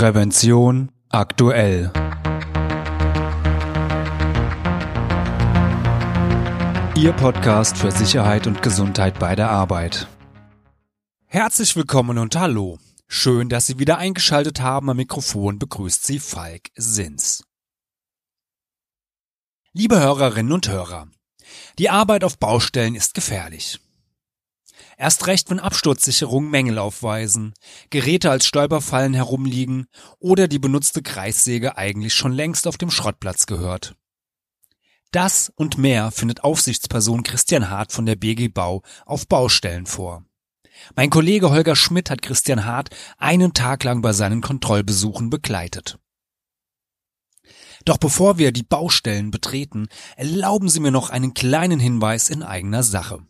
Prävention aktuell. Ihr Podcast für Sicherheit und Gesundheit bei der Arbeit. Herzlich willkommen und hallo. Schön, dass Sie wieder eingeschaltet haben. Am Mikrofon begrüßt Sie Falk Sins. Liebe Hörerinnen und Hörer, die Arbeit auf Baustellen ist gefährlich. Erst recht, wenn Absturzsicherungen Mängel aufweisen, Geräte als Stolperfallen herumliegen oder die benutzte Kreissäge eigentlich schon längst auf dem Schrottplatz gehört. Das und mehr findet Aufsichtsperson Christian Hart von der BG Bau auf Baustellen vor. Mein Kollege Holger Schmidt hat Christian Hart einen Tag lang bei seinen Kontrollbesuchen begleitet. Doch bevor wir die Baustellen betreten, erlauben Sie mir noch einen kleinen Hinweis in eigener Sache.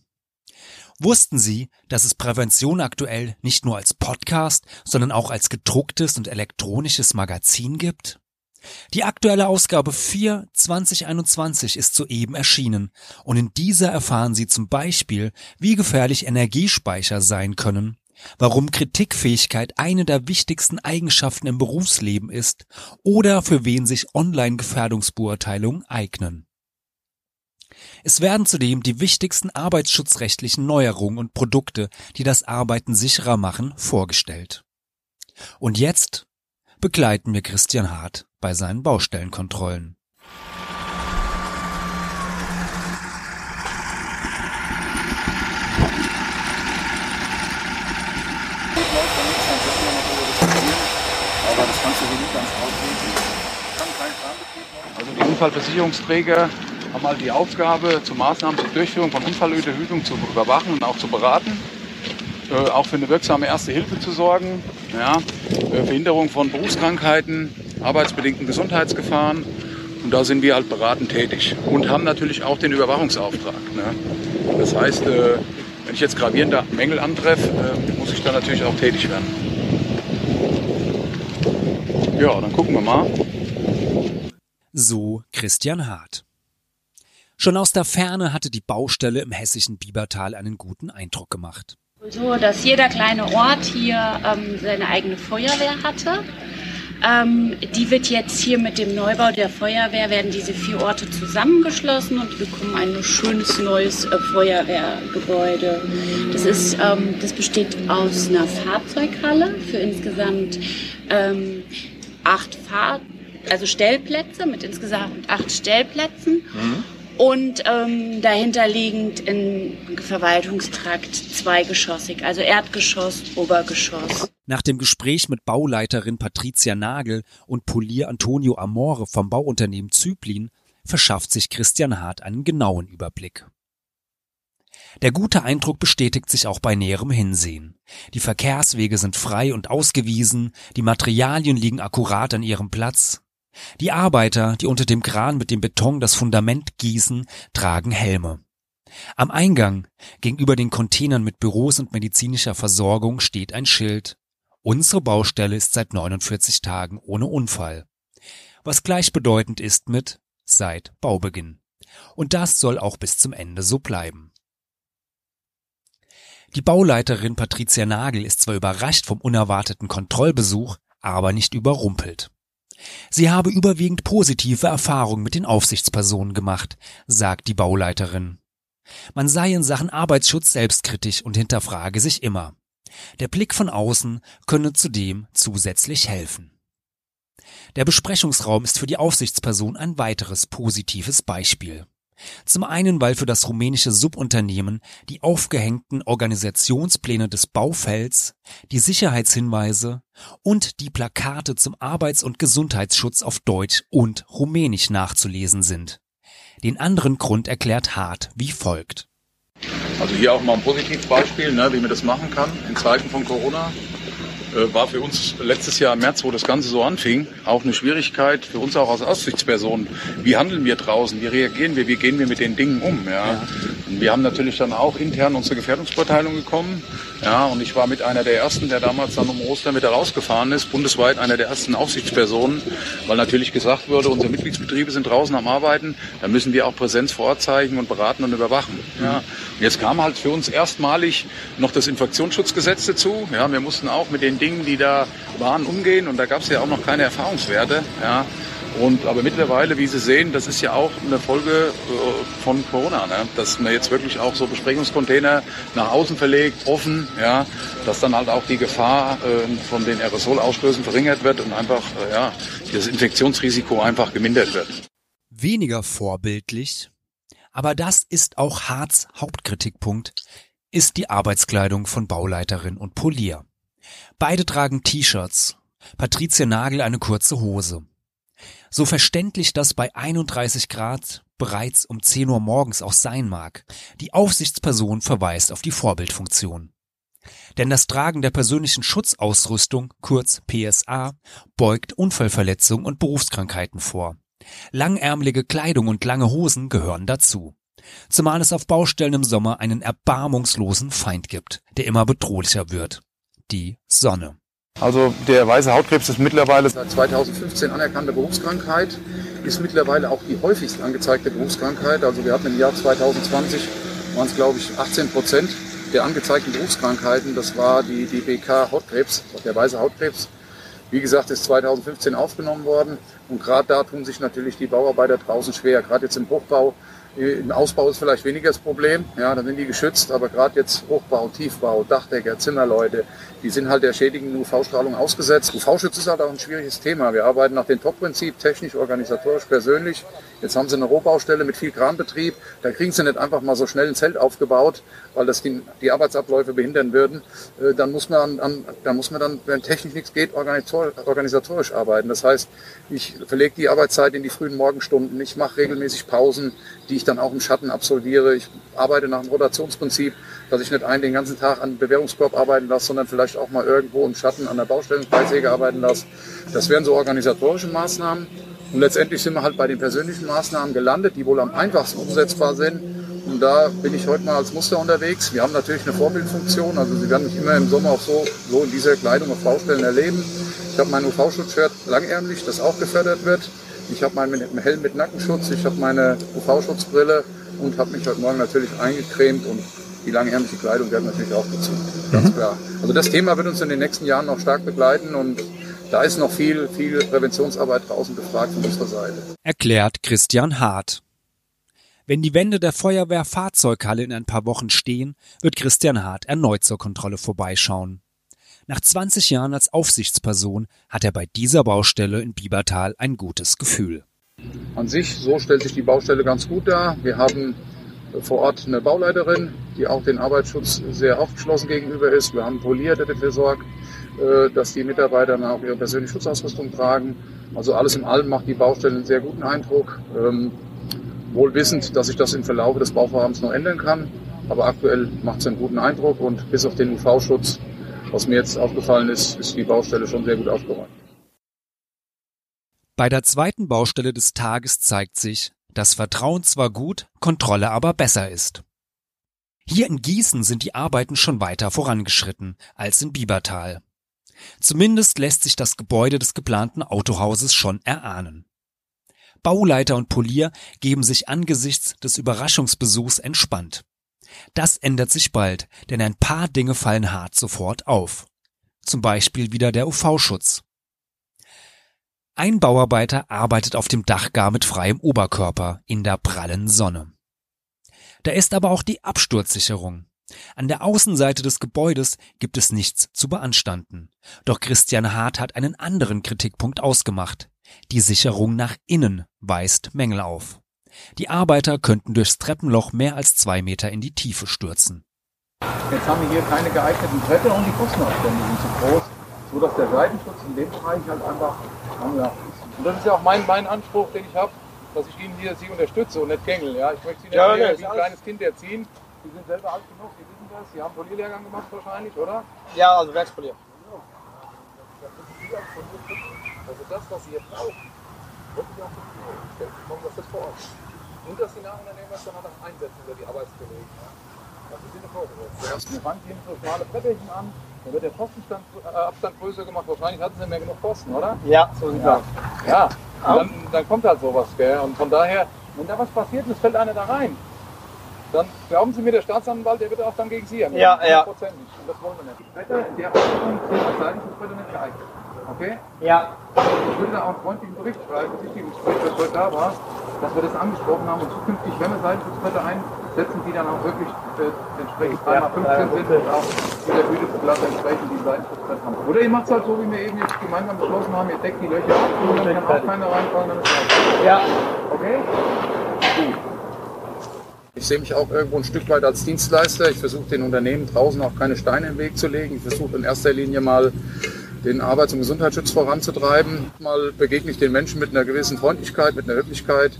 Wussten Sie, dass es Prävention aktuell nicht nur als Podcast, sondern auch als gedrucktes und elektronisches Magazin gibt? Die aktuelle Ausgabe 4 2021 ist soeben erschienen und in dieser erfahren Sie zum Beispiel, wie gefährlich Energiespeicher sein können, warum Kritikfähigkeit eine der wichtigsten Eigenschaften im Berufsleben ist oder für wen sich Online-Gefährdungsbeurteilungen eignen. Es werden zudem die wichtigsten arbeitsschutzrechtlichen Neuerungen und Produkte, die das Arbeiten sicherer machen, vorgestellt. Und jetzt begleiten wir Christian Hart bei seinen Baustellenkontrollen. Also die Unfallversicherungsträger haben halt die Aufgabe, zu Maßnahmen zur Durchführung von Unfallüberhütung zu überwachen und auch zu beraten. Äh, auch für eine wirksame Erste Hilfe zu sorgen, ja, äh, Verhinderung von Berufskrankheiten, arbeitsbedingten Gesundheitsgefahren. Und da sind wir halt beratend tätig und haben natürlich auch den Überwachungsauftrag. Ne? Das heißt, äh, wenn ich jetzt gravierende Mängel antreffe, äh, muss ich da natürlich auch tätig werden. Ja, dann gucken wir mal. So Christian Hart. Schon aus der Ferne hatte die Baustelle im hessischen Biebertal einen guten Eindruck gemacht. So, dass jeder kleine Ort hier ähm, seine eigene Feuerwehr hatte. Ähm, die wird jetzt hier mit dem Neubau der Feuerwehr, werden diese vier Orte zusammengeschlossen und bekommen ein schönes neues äh, Feuerwehrgebäude. Das, ist, ähm, das besteht aus einer Fahrzeughalle für insgesamt ähm, acht Fahr also Stellplätze mit insgesamt acht Stellplätzen. Mhm und ähm, dahinter liegend im Verwaltungstrakt zweigeschossig, also Erdgeschoss, Obergeschoss. Nach dem Gespräch mit Bauleiterin Patricia Nagel und Polier Antonio Amore vom Bauunternehmen Zyplin verschafft sich Christian Hart einen genauen Überblick. Der gute Eindruck bestätigt sich auch bei näherem Hinsehen. Die Verkehrswege sind frei und ausgewiesen, die Materialien liegen akkurat an ihrem Platz, die Arbeiter, die unter dem Kran mit dem Beton das Fundament gießen, tragen Helme. Am Eingang, gegenüber den Containern mit Büros und medizinischer Versorgung, steht ein Schild. Unsere Baustelle ist seit 49 Tagen ohne Unfall. Was gleichbedeutend ist mit seit Baubeginn. Und das soll auch bis zum Ende so bleiben. Die Bauleiterin Patricia Nagel ist zwar überrascht vom unerwarteten Kontrollbesuch, aber nicht überrumpelt. Sie habe überwiegend positive Erfahrungen mit den Aufsichtspersonen gemacht, sagt die Bauleiterin. Man sei in Sachen Arbeitsschutz selbstkritisch und hinterfrage sich immer. Der Blick von außen könne zudem zusätzlich helfen. Der Besprechungsraum ist für die Aufsichtsperson ein weiteres positives Beispiel. Zum einen, weil für das rumänische Subunternehmen die aufgehängten Organisationspläne des Baufelds, die Sicherheitshinweise und die Plakate zum Arbeits- und Gesundheitsschutz auf Deutsch und Rumänisch nachzulesen sind. Den anderen Grund erklärt Hart wie folgt. Also hier auch mal ein Positivbeispiel, ne, wie man das machen kann in Zeiten von Corona. Äh, war für uns letztes Jahr im März, wo das Ganze so anfing, auch eine Schwierigkeit für uns auch als Aussichtspersonen. Wie handeln wir draußen? Wie reagieren wir? Wie gehen wir mit den Dingen um? Ja? ja. Und wir haben natürlich dann auch intern unsere Gefährdungsbeurteilung bekommen. Ja, und ich war mit einer der ersten, der damals dann um Ostern wieder rausgefahren ist, bundesweit einer der ersten Aufsichtspersonen, weil natürlich gesagt wurde, unsere Mitgliedsbetriebe sind draußen am Arbeiten, da müssen wir auch Präsenz vor Ort zeigen und beraten und überwachen. Ja. Und jetzt kam halt für uns erstmalig noch das Infektionsschutzgesetz dazu. Ja, wir mussten auch mit den Dingen, die da waren, umgehen und da gab es ja auch noch keine Erfahrungswerte. Ja. Und, aber mittlerweile, wie Sie sehen, das ist ja auch eine Folge äh, von Corona, ne? dass man jetzt wirklich auch so Besprechungscontainer nach außen verlegt, offen, ja, dass dann halt auch die Gefahr äh, von den Aerosolausstößen verringert wird und einfach, äh, ja, das Infektionsrisiko einfach gemindert wird. Weniger vorbildlich, aber das ist auch Harz Hauptkritikpunkt, ist die Arbeitskleidung von Bauleiterin und Polier. Beide tragen T-Shirts, Patricia Nagel eine kurze Hose. So verständlich das bei 31 Grad bereits um 10 Uhr morgens auch sein mag, die Aufsichtsperson verweist auf die Vorbildfunktion. Denn das Tragen der persönlichen Schutzausrüstung, kurz PSA, beugt Unfallverletzungen und Berufskrankheiten vor. Langärmelige Kleidung und lange Hosen gehören dazu. Zumal es auf Baustellen im Sommer einen erbarmungslosen Feind gibt, der immer bedrohlicher wird. Die Sonne. Also der weiße Hautkrebs ist mittlerweile seit 2015 anerkannte Berufskrankheit, ist mittlerweile auch die häufigst angezeigte Berufskrankheit. Also wir hatten im Jahr 2020 waren es glaube ich 18 Prozent der angezeigten Berufskrankheiten. Das war die, die BK Hautkrebs, der weiße Hautkrebs. Wie gesagt, ist 2015 aufgenommen worden und gerade da tun sich natürlich die Bauarbeiter draußen schwer. Gerade jetzt im Hochbau im Ausbau ist vielleicht weniger das Problem, ja, da sind die geschützt, aber gerade jetzt Hochbau, Tiefbau, Dachdecker, Zimmerleute, die sind halt der schädigenden UV-Strahlung ausgesetzt. UV-Schutz ist halt auch ein schwieriges Thema. Wir arbeiten nach dem Top-Prinzip, technisch, organisatorisch, persönlich. Jetzt haben sie eine Rohbaustelle mit viel Kranbetrieb. Da kriegen sie nicht einfach mal so schnell ein Zelt aufgebaut, weil das die, die Arbeitsabläufe behindern würden. Äh, dann muss man, an, dann muss man dann, wenn technisch nichts geht, organisatorisch arbeiten. Das heißt, ich verlege die Arbeitszeit in die frühen Morgenstunden. Ich mache regelmäßig Pausen, die ich dann auch im Schatten absolviere. Ich arbeite nach dem Rotationsprinzip, dass ich nicht einen den ganzen Tag an Bewährungskorb arbeiten lasse, sondern vielleicht auch mal irgendwo im Schatten an der Baustellenpreissäge arbeiten lasse. Das wären so organisatorische Maßnahmen. Und letztendlich sind wir halt bei den persönlichen Maßnahmen gelandet, die wohl am einfachsten umsetzbar sind. Und da bin ich heute mal als Muster unterwegs. Wir haben natürlich eine Vorbildfunktion. Also Sie werden mich immer im Sommer auch so, so in dieser Kleidung auf Baustellen erleben. Ich habe mein UV-Schutzshirt langärmlich, das auch gefördert wird. Ich habe meinen Helm mit Nackenschutz, ich habe meine UV-Schutzbrille und habe mich heute Morgen natürlich eingecremt und die langärmliche Kleidung wird natürlich auch bezogen. Ganz mhm. klar. Also das Thema wird uns in den nächsten Jahren noch stark begleiten und da ist noch viel, viel Präventionsarbeit draußen gefragt von unserer Seite. Erklärt Christian Hart. Wenn die Wände der Feuerwehrfahrzeughalle in ein paar Wochen stehen, wird Christian Hart erneut zur Kontrolle vorbeischauen. Nach 20 Jahren als Aufsichtsperson hat er bei dieser Baustelle in Biebertal ein gutes Gefühl. An sich, so stellt sich die Baustelle ganz gut dar. Wir haben vor Ort eine Bauleiterin, die auch den Arbeitsschutz sehr aufgeschlossen gegenüber ist. Wir haben einen Polier, der dafür sorgt, äh, dass die Mitarbeiter auch ihre persönliche Schutzausrüstung tragen. Also alles in allem macht die Baustelle einen sehr guten Eindruck. Ähm, wohl wissend, dass sich das im Verlauf des Bauvorhabens noch ändern kann. Aber aktuell macht es einen guten Eindruck und bis auf den UV-Schutz, was mir jetzt aufgefallen ist, ist die Baustelle schon sehr gut aufgeräumt. Bei der zweiten Baustelle des Tages zeigt sich, dass Vertrauen zwar gut, Kontrolle aber besser ist. Hier in Gießen sind die Arbeiten schon weiter vorangeschritten als in Biebertal. Zumindest lässt sich das Gebäude des geplanten Autohauses schon erahnen. Bauleiter und Polier geben sich angesichts des Überraschungsbesuchs entspannt. Das ändert sich bald, denn ein paar Dinge fallen hart sofort auf. Zum Beispiel wieder der UV-Schutz. Ein Bauarbeiter arbeitet auf dem Dach gar mit freiem Oberkörper in der prallen Sonne. Da ist aber auch die Absturzsicherung. An der Außenseite des Gebäudes gibt es nichts zu beanstanden. Doch Christian Hart hat einen anderen Kritikpunkt ausgemacht. Die Sicherung nach innen weist Mängel auf. Die Arbeiter könnten durchs Treppenloch mehr als zwei Meter in die Tiefe stürzen. Jetzt haben wir hier keine geeigneten Bretter und die Kostenabstände sind zu groß, so dass der Seitenschutz in dem Bereich halt einfach. Ja. Und das ist ja auch mein, mein Anspruch, den ich habe, dass ich Ihnen hier Sie unterstütze und nicht gängel. Ja? Ich möchte Sie nicht ja, hier, wie ein kleines Kind erziehen. Sie sind selber alt genug, Sie wissen das. Sie haben Polierlehrgang gemacht wahrscheinlich, oder? Ja, also Werkspolier. Also das, was Sie jetzt brauchen, wirklich auch zu tun. Kommen das vor Ort. und dass die Nachunternehmer dann auch einsetzen über die Arbeitskollegen. Ja. Das ist ihnen vorgesetzt. Erst eine Wand gehen so schmale Bretterchen an, dann wird der Pfostenstand, äh, Abstand größer gemacht. Wahrscheinlich hatten sie mehr genug Kosten, oder? Ja, so sieht Ja. aus. Ja, dann, dann kommt halt sowas, gell? Und von daher, wenn da was passiert und es fällt einer da rein, dann glauben Sie mir, der Staatsanwalt, der wird auch dann gegen Sie. Ja, ja. Und das wollen wir nicht. Die Bretter in der sind als Leitungsbretter nicht geeignet. Okay? Ja, Ich würde da auch einen freundlichen Bericht schreiben, Besichtigungsbericht, dass heute da war, dass wir das angesprochen haben und zukünftig, wenn wir Seitenschutzbretter einsetzen, die dann auch wirklich äh, entsprechend Ja, 3x15 sind und auch mit der Güteblatt entsprechend die Seitenschutzbretter haben. Oder ihr macht es halt so, wie wir eben jetzt gemeinsam beschlossen haben, ihr deckt die Löcher ab und dann kann auch keiner reinfallen, dann ist es ja. Okay? Gut. Ich sehe mich auch irgendwo ein Stück weit als Dienstleister. Ich versuche den Unternehmen draußen auch keine Steine im Weg zu legen. Ich versuche in erster Linie mal den Arbeits- und Gesundheitsschutz voranzutreiben. Mal begegne ich den Menschen mit einer gewissen Freundlichkeit, mit einer Höflichkeit.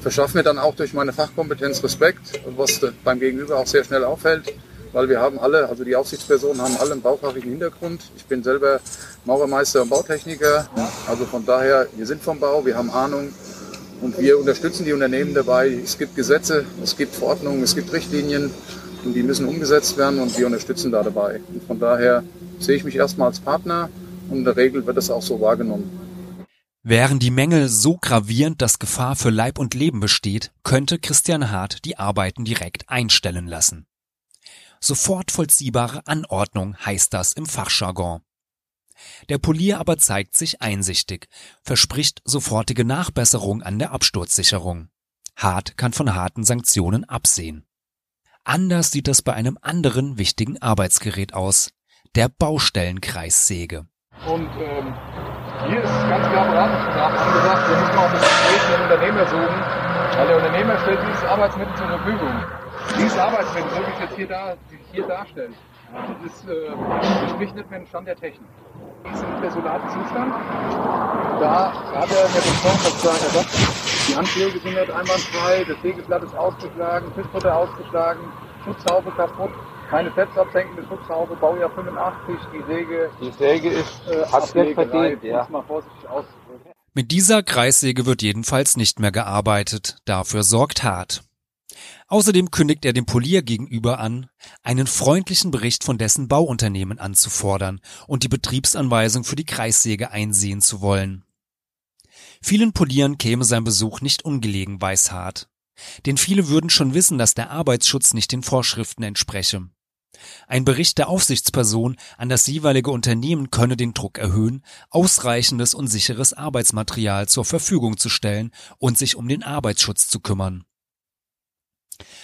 Verschaffe mir dann auch durch meine Fachkompetenz Respekt, was beim Gegenüber auch sehr schnell auffällt, weil wir haben alle, also die Aufsichtspersonen haben alle einen baufachigen Hintergrund. Ich bin selber Maurermeister und Bautechniker, also von daher, wir sind vom Bau, wir haben Ahnung und wir unterstützen die Unternehmen dabei. Es gibt Gesetze, es gibt Verordnungen, es gibt Richtlinien und die müssen umgesetzt werden und wir unterstützen da dabei. Und von daher sehe ich mich erstmal als Partner und in der Regel wird das auch so wahrgenommen. Wären die Mängel so gravierend, dass Gefahr für Leib und Leben besteht, könnte Christian Hart die Arbeiten direkt einstellen lassen. Sofort vollziehbare Anordnung heißt das im Fachjargon. Der Polier aber zeigt sich einsichtig, verspricht sofortige Nachbesserung an der Absturzsicherung. Hart kann von harten Sanktionen absehen. Anders sieht es bei einem anderen wichtigen Arbeitsgerät aus, der Baustellenkreissäge. Und ähm, hier ist ganz klar Beratungsbedarf angesagt. Wir müssen auch das Gespräch mit dem Unternehmer suchen, weil der Unternehmer stellt dieses Arbeitsmittel zur Verfügung. Dieses Arbeitsmittel, so wie es jetzt hier, da, hier darstellt, das ist, äh, entspricht nicht mehr dem Stand der Technik. Die ist im desolaten Zustand. Da hat er mir besprochen, was sagen, er sagt, die Anschläge sind nicht einwandfrei, das Sägeblatt ist ausgeschlagen, Tischfutter ausgeschlagen, Schutzhaube kaputt, keine fetzabsenkende Schutzhaube, Baujahr 85, die Säge Die Säge ist, äh, Ablegerei, verdient, ja. mal vorsichtig auszudrücken. Mit dieser Kreissäge wird jedenfalls nicht mehr gearbeitet, dafür sorgt Hart. Außerdem kündigt er dem Polier gegenüber an, einen freundlichen Bericht von dessen Bauunternehmen anzufordern und die Betriebsanweisung für die Kreissäge einsehen zu wollen. Vielen Polieren käme sein Besuch nicht ungelegen, weiß Hart. Denn viele würden schon wissen, dass der Arbeitsschutz nicht den Vorschriften entspreche. Ein Bericht der Aufsichtsperson an das jeweilige Unternehmen könne den Druck erhöhen, ausreichendes und sicheres Arbeitsmaterial zur Verfügung zu stellen und sich um den Arbeitsschutz zu kümmern.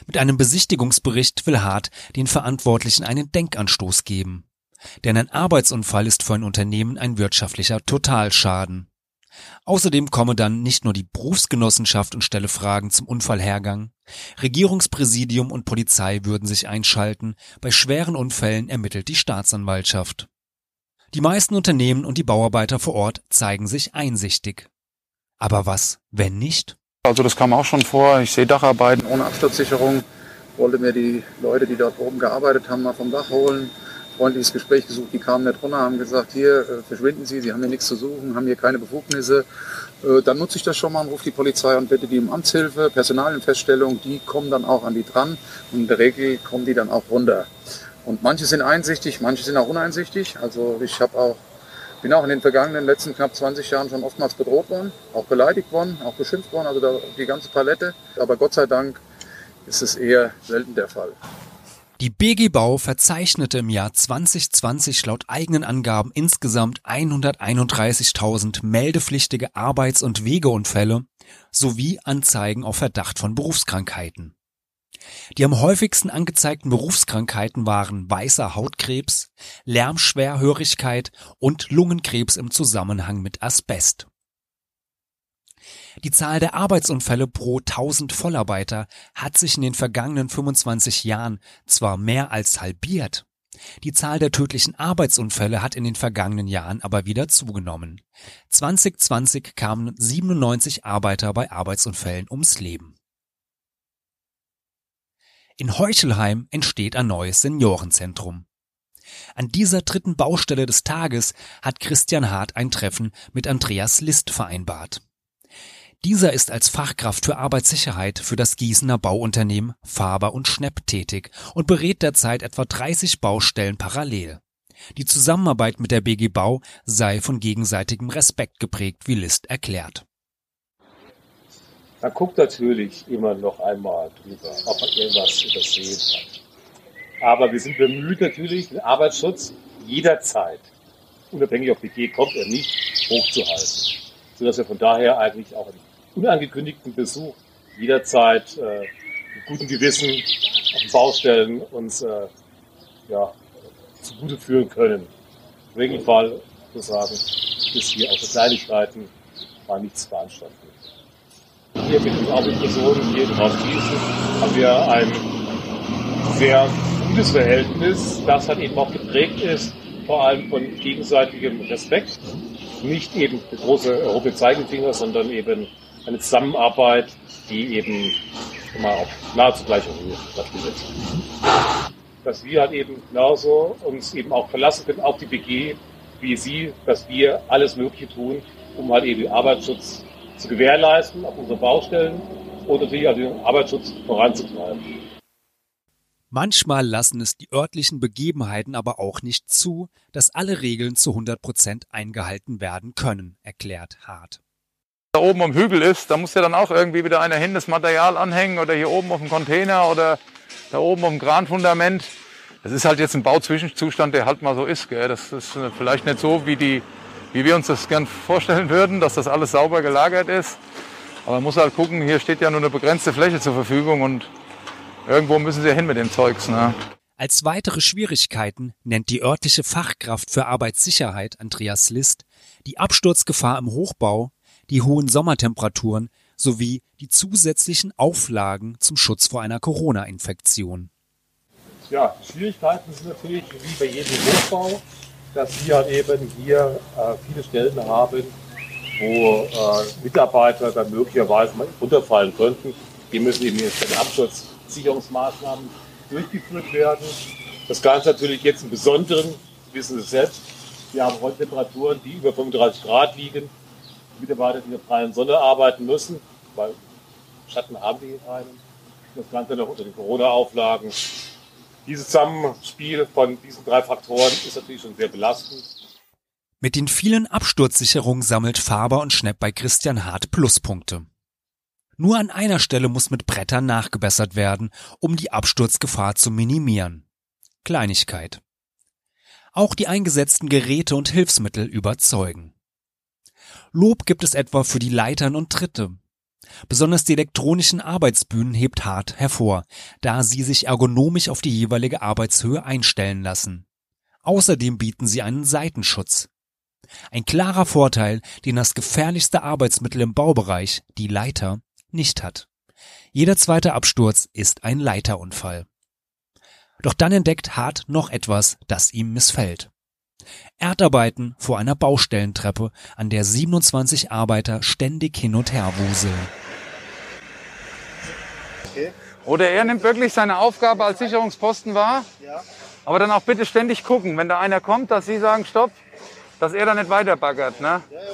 Mit einem Besichtigungsbericht will Hart den Verantwortlichen einen Denkanstoß geben. Denn ein Arbeitsunfall ist für ein Unternehmen ein wirtschaftlicher Totalschaden. Außerdem komme dann nicht nur die Berufsgenossenschaft und stelle Fragen zum Unfallhergang. Regierungspräsidium und Polizei würden sich einschalten. Bei schweren Unfällen ermittelt die Staatsanwaltschaft. Die meisten Unternehmen und die Bauarbeiter vor Ort zeigen sich einsichtig. Aber was, wenn nicht? Also das kam auch schon vor. Ich sehe Dacharbeiten ohne Absturzsicherung. Wollte mir die Leute, die dort oben gearbeitet haben, mal vom Dach holen. Freundliches Gespräch gesucht, die kamen nicht runter, haben gesagt, hier, äh, verschwinden Sie, Sie haben hier nichts zu suchen, haben hier keine Befugnisse. Äh, Dann nutze ich das schon mal und rufe die Polizei und bitte die um Amtshilfe, Personalienfeststellung, die kommen dann auch an die dran und in der Regel kommen die dann auch runter. Und manche sind einsichtig, manche sind auch uneinsichtig. Also ich habe auch bin auch in den vergangenen letzten knapp 20 Jahren schon oftmals bedroht worden, auch beleidigt worden, auch beschimpft worden, also die ganze Palette. Aber Gott sei Dank ist es eher selten der Fall. Die BG Bau verzeichnete im Jahr 2020 laut eigenen Angaben insgesamt 131.000 meldepflichtige Arbeits- und Wegeunfälle sowie Anzeigen auf Verdacht von Berufskrankheiten. Die am häufigsten angezeigten Berufskrankheiten waren weißer Hautkrebs, Lärmschwerhörigkeit und Lungenkrebs im Zusammenhang mit Asbest. Die Zahl der Arbeitsunfälle pro 1000 Vollarbeiter hat sich in den vergangenen 25 Jahren zwar mehr als halbiert, die Zahl der tödlichen Arbeitsunfälle hat in den vergangenen Jahren aber wieder zugenommen. 2020 kamen 97 Arbeiter bei Arbeitsunfällen ums Leben. In Heuchelheim entsteht ein neues Seniorenzentrum. An dieser dritten Baustelle des Tages hat Christian Hart ein Treffen mit Andreas List vereinbart. Dieser ist als Fachkraft für Arbeitssicherheit für das Gießener Bauunternehmen Faber und Schnepp tätig und berät derzeit etwa 30 Baustellen parallel. Die Zusammenarbeit mit der BG Bau sei von gegenseitigem Respekt geprägt, wie List erklärt. Man guckt natürlich immer noch einmal drüber, ob man irgendwas übersehen hat. Aber wir sind bemüht natürlich, den Arbeitsschutz jederzeit, unabhängig ob BG kommt oder nicht, hochzuhalten. Sodass wir von daher eigentlich auch einen unangekündigten Besuch jederzeit äh, mit gutem Gewissen auf den Baustellen uns äh, ja, zugute führen können. Im Regelfall, sozusagen, ist hier außer Kleinigkeiten war nichts veranstaltet. Hier mit den Arbeitspersonen hier in Ostgießen haben wir ein sehr gutes Verhältnis, das halt eben auch geprägt ist, vor allem von gegenseitigem Respekt. Nicht eben große erhobene Zeigefinger, sondern eben eine Zusammenarbeit, die eben mal auf nahezu gleicher Höhe stattfindet dass wir halt eben genauso uns eben auch verlassen können auf die BG wie Sie, dass wir alles Mögliche tun, um halt eben den Arbeitsschutz zu gewährleisten auf unseren Baustellen und natürlich auch den Arbeitsschutz voranzutreiben. Manchmal lassen es die örtlichen Begebenheiten aber auch nicht zu, dass alle Regeln zu 100 Prozent eingehalten werden können, erklärt Hart. Da oben am Hügel ist, da muss ja dann auch irgendwie wieder einer hin, das Material anhängen oder hier oben auf dem Container oder da oben auf dem Kranfundament. Das ist halt jetzt ein Bauzwischenzustand, der halt mal so ist. Gell? Das ist vielleicht nicht so, wie, die, wie wir uns das gern vorstellen würden, dass das alles sauber gelagert ist. Aber man muss halt gucken, hier steht ja nur eine begrenzte Fläche zur Verfügung und irgendwo müssen sie hin mit dem Zeugs. Ne? Als weitere Schwierigkeiten nennt die örtliche Fachkraft für Arbeitssicherheit Andreas List die Absturzgefahr im Hochbau, die hohen Sommertemperaturen sowie die zusätzlichen Auflagen zum Schutz vor einer Corona-Infektion. Ja, Schwierigkeiten sind natürlich wie bei jedem Hochbau, dass wir halt eben hier äh, viele Stellen haben, wo äh, Mitarbeiter dann möglicherweise mal runterfallen könnten. Hier müssen eben jetzt Absturzsicherungsmaßnahmen durchgeführt werden. Das Ganze natürlich jetzt im Besonderen, wissen Sie selbst, wir haben heute Temperaturen, die über 35 Grad liegen. Mitarbeiter, die in der freien Sonne arbeiten müssen, weil Schatten haben wir hier keinen. Das Ganze noch unter den Corona-Auflagen. Dieses Zusammenspiel von diesen drei Faktoren ist natürlich schon sehr belastend. Mit den vielen Absturzsicherungen sammelt Faber und Schnepp bei Christian Hart Pluspunkte. Nur an einer Stelle muss mit Brettern nachgebessert werden, um die Absturzgefahr zu minimieren. Kleinigkeit. Auch die eingesetzten Geräte und Hilfsmittel überzeugen. Lob gibt es etwa für die Leitern und Tritte. Besonders die elektronischen Arbeitsbühnen hebt Hart hervor, da sie sich ergonomisch auf die jeweilige Arbeitshöhe einstellen lassen. Außerdem bieten sie einen Seitenschutz. Ein klarer Vorteil, den das gefährlichste Arbeitsmittel im Baubereich, die Leiter, nicht hat. Jeder zweite Absturz ist ein Leiterunfall. Doch dann entdeckt Hart noch etwas, das ihm missfällt. Erdarbeiten vor einer Baustellentreppe, an der 27 Arbeiter ständig hin und her wuseln. Okay. Oder er nimmt wirklich seine Aufgabe als Sicherungsposten wahr, ja. aber dann auch bitte ständig gucken, wenn da einer kommt, dass Sie sagen, stopp, dass er dann nicht weiterbaggert. Ne? Ja, ja,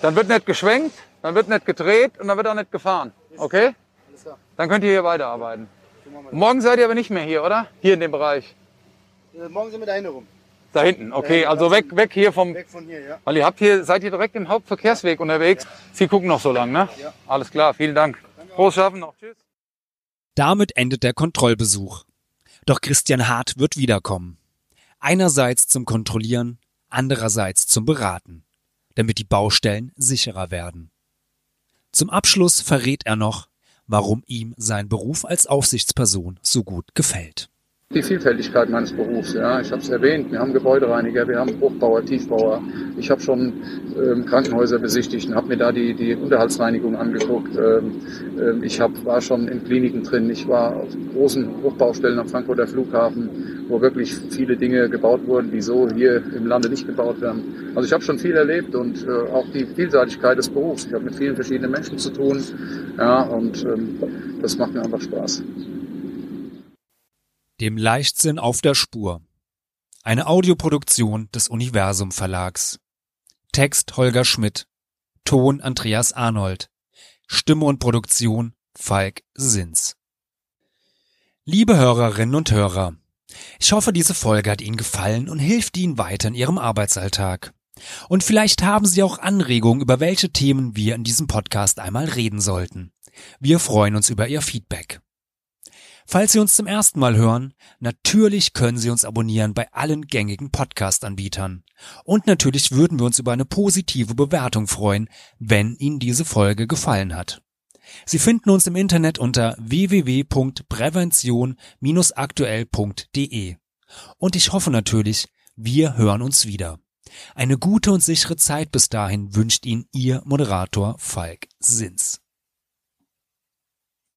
dann wird nicht geschwenkt, dann wird nicht gedreht und dann wird auch nicht gefahren. Okay? Dann könnt ihr hier weiterarbeiten. Morgen seid ihr aber nicht mehr hier, oder? Hier in dem Bereich. Äh, morgen sind wir da hinten rum. Da hinten, okay. Also weg, weg hier vom. Weg von hier, ja. Weil ihr habt hier, seid ihr direkt im Hauptverkehrsweg unterwegs. Sie gucken noch so lang, ne? Ja. Alles klar, vielen Dank. Groß schaffen noch. Tschüss. Damit endet der Kontrollbesuch. Doch Christian Hart wird wiederkommen. Einerseits zum Kontrollieren, andererseits zum Beraten, damit die Baustellen sicherer werden. Zum Abschluss verrät er noch, warum ihm sein Beruf als Aufsichtsperson so gut gefällt die Vielfältigkeit meines Berufs. Ja, ich habe es erwähnt. Wir haben Gebäudereiniger, wir haben Hochbauer, Tiefbauer. Ich habe schon ähm, Krankenhäuser besichtigt und habe mir da die, die Unterhaltsreinigung angeguckt. Ähm, ähm, ich hab, war schon in Kliniken drin. Ich war auf großen Hochbaustellen am Frankfurter Flughafen, wo wirklich viele Dinge gebaut wurden, die so hier im Lande nicht gebaut werden. Also ich habe schon viel erlebt und äh, auch die Vielseitigkeit des Berufs. Ich habe mit vielen verschiedenen Menschen zu tun. Ja, und ähm, das macht mir einfach Spaß. Dem Leichtsinn auf der Spur. Eine Audioproduktion des Universum Verlags. Text Holger Schmidt. Ton Andreas Arnold. Stimme und Produktion Falk Sins. Liebe Hörerinnen und Hörer, ich hoffe, diese Folge hat Ihnen gefallen und hilft Ihnen weiter in Ihrem Arbeitsalltag. Und vielleicht haben Sie auch Anregungen, über welche Themen wir in diesem Podcast einmal reden sollten. Wir freuen uns über Ihr Feedback. Falls Sie uns zum ersten Mal hören, natürlich können Sie uns abonnieren bei allen gängigen Podcast-Anbietern. Und natürlich würden wir uns über eine positive Bewertung freuen, wenn Ihnen diese Folge gefallen hat. Sie finden uns im Internet unter www.prävention-aktuell.de. Und ich hoffe natürlich, wir hören uns wieder. Eine gute und sichere Zeit bis dahin wünscht Ihnen Ihr Moderator Falk Sins.